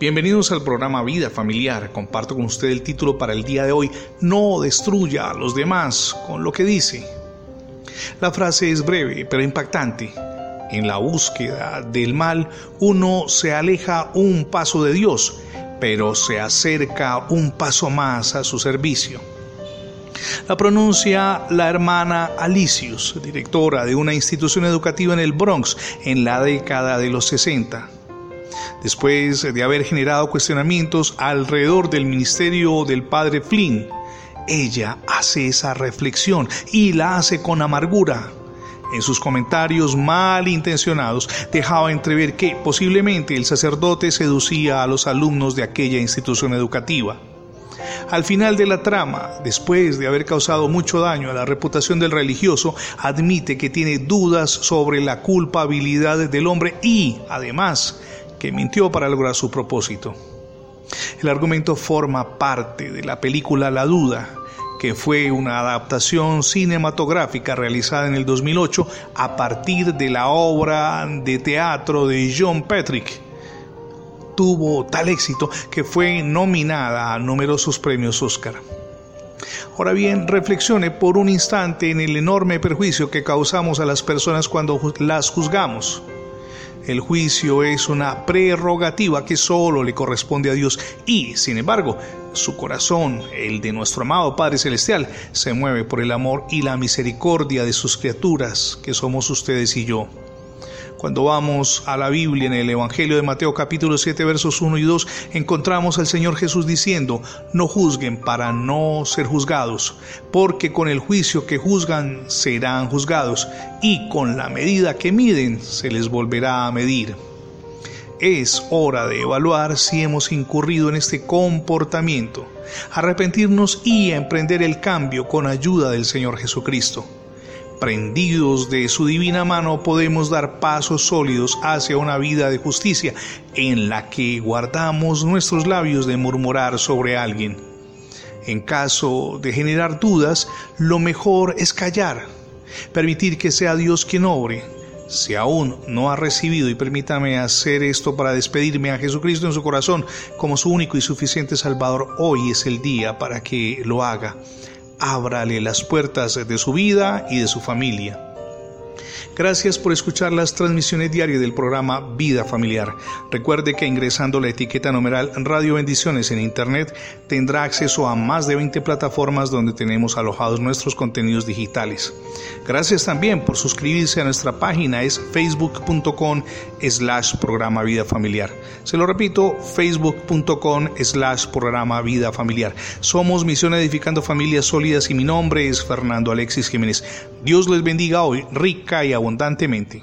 Bienvenidos al programa Vida Familiar. Comparto con usted el título para el día de hoy, No destruya a los demás, con lo que dice. La frase es breve pero impactante. En la búsqueda del mal uno se aleja un paso de Dios, pero se acerca un paso más a su servicio. La pronuncia la hermana Alicius, directora de una institución educativa en el Bronx en la década de los 60 después de haber generado cuestionamientos alrededor del ministerio del padre Flynn. Ella hace esa reflexión y la hace con amargura. En sus comentarios malintencionados dejaba entrever que posiblemente el sacerdote seducía a los alumnos de aquella institución educativa. Al final de la trama, después de haber causado mucho daño a la reputación del religioso, admite que tiene dudas sobre la culpabilidad del hombre y, además, que mintió para lograr su propósito. El argumento forma parte de la película La Duda, que fue una adaptación cinematográfica realizada en el 2008 a partir de la obra de teatro de John Patrick. Tuvo tal éxito que fue nominada a numerosos premios Oscar. Ahora bien, reflexione por un instante en el enorme perjuicio que causamos a las personas cuando las juzgamos. El juicio es una prerrogativa que solo le corresponde a Dios y, sin embargo, su corazón, el de nuestro amado Padre Celestial, se mueve por el amor y la misericordia de sus criaturas, que somos ustedes y yo. Cuando vamos a la Biblia en el Evangelio de Mateo capítulo 7 versos 1 y 2, encontramos al Señor Jesús diciendo, no juzguen para no ser juzgados, porque con el juicio que juzgan serán juzgados, y con la medida que miden se les volverá a medir. Es hora de evaluar si hemos incurrido en este comportamiento, arrepentirnos y emprender el cambio con ayuda del Señor Jesucristo. Prendidos de su divina mano podemos dar pasos sólidos hacia una vida de justicia en la que guardamos nuestros labios de murmurar sobre alguien. En caso de generar dudas, lo mejor es callar, permitir que sea Dios quien obre. Si aún no ha recibido, y permítame hacer esto para despedirme a Jesucristo en su corazón como su único y suficiente Salvador, hoy es el día para que lo haga ábrale las puertas de su vida y de su familia. Gracias por escuchar las transmisiones diarias del programa Vida Familiar. Recuerde que ingresando la etiqueta numeral Radio Bendiciones en Internet tendrá acceso a más de 20 plataformas donde tenemos alojados nuestros contenidos digitales. Gracias también por suscribirse a nuestra página, es facebook.com slash programa Vida Familiar. Se lo repito, facebook.com slash programa Vida Familiar. Somos Misión Edificando Familias Sólidas y mi nombre es Fernando Alexis Jiménez. Dios les bendiga hoy rica y abbondantemente.